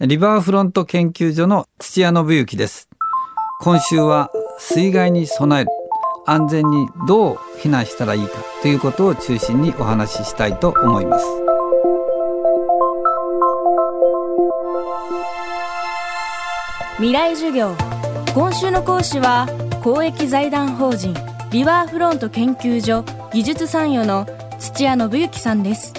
リバーフロント研究所の土屋信之です。今週は水害に備える。安全にどう避難したらいいかということを中心にお話ししたいと思います。未来授業。今週の講師は公益財団法人。リバーフロント研究所技術参与の土屋信之さんです。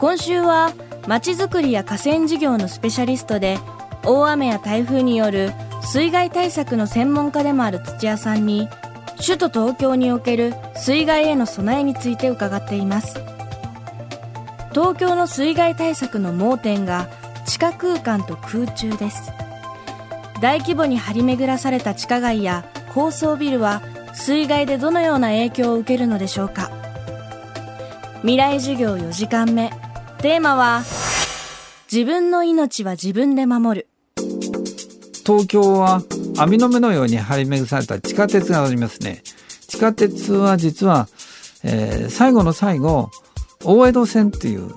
今週はまちづくりや河川事業のスペシャリストで大雨や台風による水害対策の専門家でもある土屋さんに首都東京における水害への備えについて伺っています。東京の水害対策の盲点が地下空間と空中です。大規模に張り巡らされた地下街や高層ビルは水害でどのような影響を受けるのでしょうか。未来授業4時間目。テーマは自分の命は自分で守る。東京は網の目のように張り巡された地下鉄がありますね。地下鉄は実は、えー、最後の最後大江戸線っていう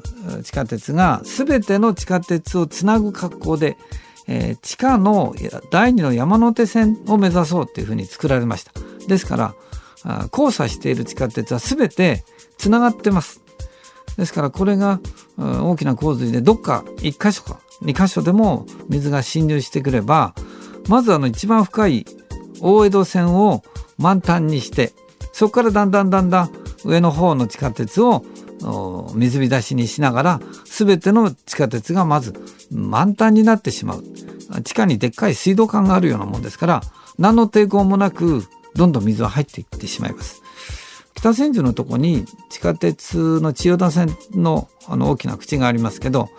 地下鉄が全ての地下鉄をつなぐ格好で、えー、地下の第二の山手線を目指そうっていうふうに作られました。ですから交差している地下鉄は全てつながってます。ですからこれが大きな洪水でどっか1箇所か2箇所でも水が侵入してくればまずあの一番深い大江戸線を満タンにしてそこからだんだんだんだん上の方の地下鉄を水浸しにしながら全ての地下鉄がまず満タンになってしまう。地下にでっかい水道管があるようなもんですから何の抵抗もなくどんどん水は入っていってしまいます。北千住のとこに地下鉄の千代田線のあの大きな口がありますけど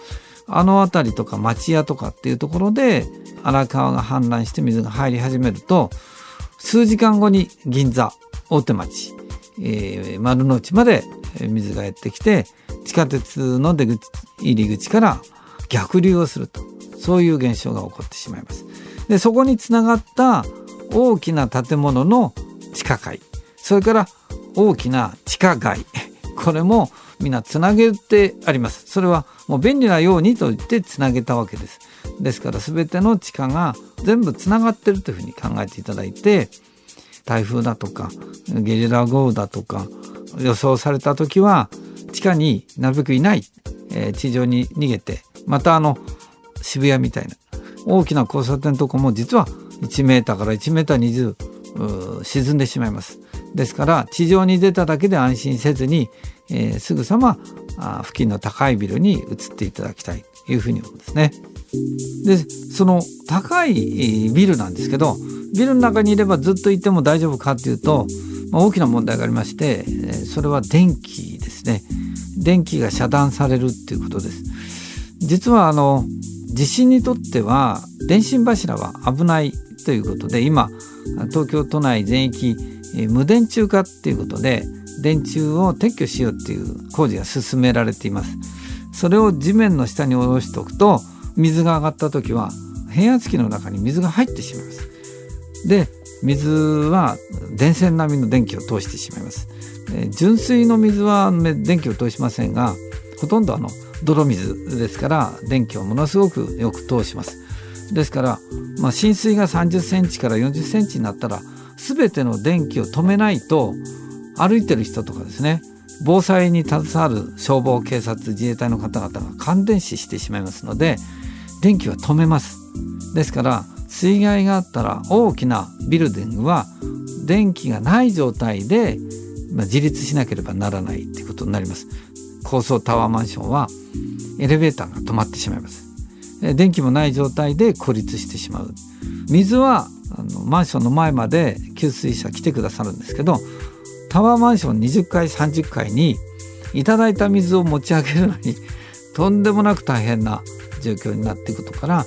あの辺りとか町屋とかっていうところで荒川が氾濫して水が入り始めると数時間後に銀座大手町、えー、丸の内まで水がやってきて地下鉄の出口入り口から逆流をするとそういう現象が起こってしまいます。でそこにつながった大きな建物の地下階それから大きな地下街。これもみんなつなげてあります。それはもう便利なようにと言ってつなげたわけです。ですから全ての地下が全部つながってるというふうに考えていただいて台風だとかゲリラ豪雨だとか予想された時は地下になるべくいない、えー、地上に逃げてまたあの渋谷みたいな大きな交差点とかも実は1メーターから1メーター20沈んでしまいます。ですから地上に出ただけで安心せずに、えー、すぐさまあ付近の高いビルに移っていただきたいというふうに思うんですね。でその高いビルなんですけどビルの中にいればずっといても大丈夫かっていうと、まあ、大きな問題がありましてそれは電気ですね電気が遮断されるっていうことです実はあの地震にとっては電信柱は危ないということで今東京都内全域無電柱化っていうことで電柱を撤去しようっていう工事が進められています。それを地面の下に下ろしておくと水が上がった時は変圧器の中に水が入ってしまいます。で水は電線並みの電気を通してしまいます、え純水の水は電気を通しませんがほとんどあの泥水ですから電気をものすごくよく通します。ですから、まあ、浸水が30センチから40センチになったら全ての電気を止めないと歩いてる人とかですね防災に携わる消防警察自衛隊の方々が感電死してしまいますので電気は止めます。ですから水害があったら大きなビルディングは電気がない状態で、自立しなければならないっていうことになります。高層タワーマンションはエレベーターが止まってしまいます。電気もない状態で孤立してしまう。水はあのマンションの前まで給水車来てくださるんですけどタワーマンション20階30階にいただいた水を持ち上げるのにとんでもなく大変な状況になっていくことから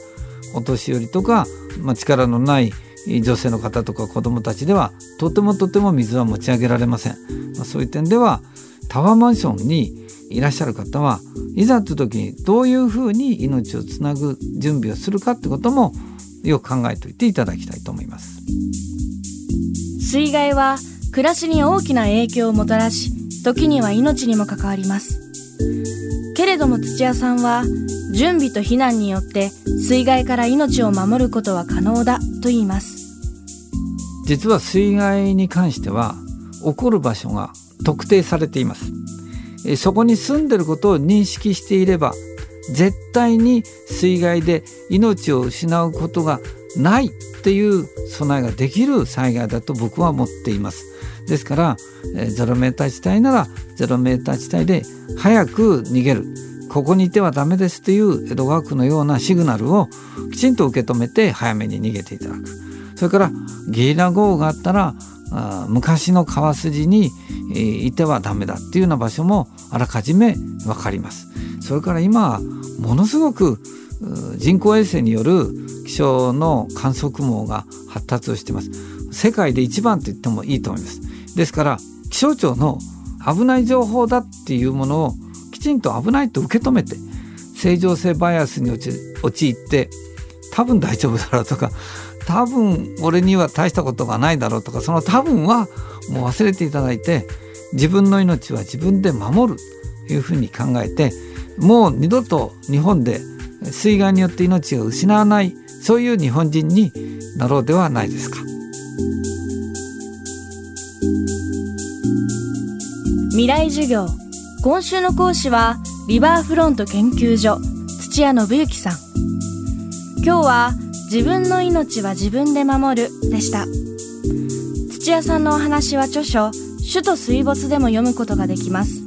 お年寄りとか、まあ、力のない女性の方とか子どもたちではとてもとても水は持ち上げられません、まあ、そういう点ではタワーマンションにいらっしゃる方はいざという時にどういうふうに命をつなぐ準備をするかってこともよく考えておいていただきたいと思います。水害は暮らしに大きな影響をもたらし時には命にも関わります。けれども土屋さんは準備と避難によって水害から命を守ることは可能だと言います。実は水害に関しては起こる場所が特定されています。そこに住んでることを認識していれば絶対に水害で命を失うことがないっていう備えができる災害だと僕は思っています。ですからゼロメーター地帯ならゼロメーター地帯で早く逃げる。ここにいてはダメですという江戸川区のようなシグナルをきちんと受け止めて早めに逃げていただく。それからゲリラ豪雨があったらあ昔の川筋に、えー、いてはダメだっていうような場所もあらかじめ分かります。それから今ものすごく人工衛星による気象の観測網が発達をしてます。世界で一番と言ってもいいと思います。ですから気象庁の危ない情報だっていうものをきちんと危ないと受け止めて正常性バイアスに陥って多分大丈夫だろうとか多分俺には大したことがないだろうとかその多分はもう忘れていただいて自分の命は自分で守るというふうに考えてもう二度と日本で水害によって命を失わないそういう日本人になろうではないですか。未来授業今週の講師はリバーフロント研究所土屋信之さん。今日は自分の命は自分で守るでした。土屋さんのお話は著書首都水没でも読むことができます。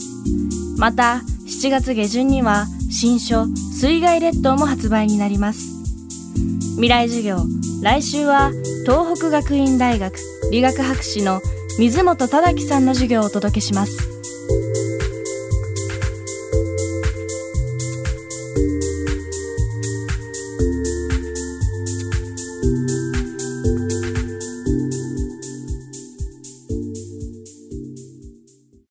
また7月下旬には新書水害列島も発売になります。未来授業来週は東北学院大学理学博士の水本忠樹さんの授業をお届けします。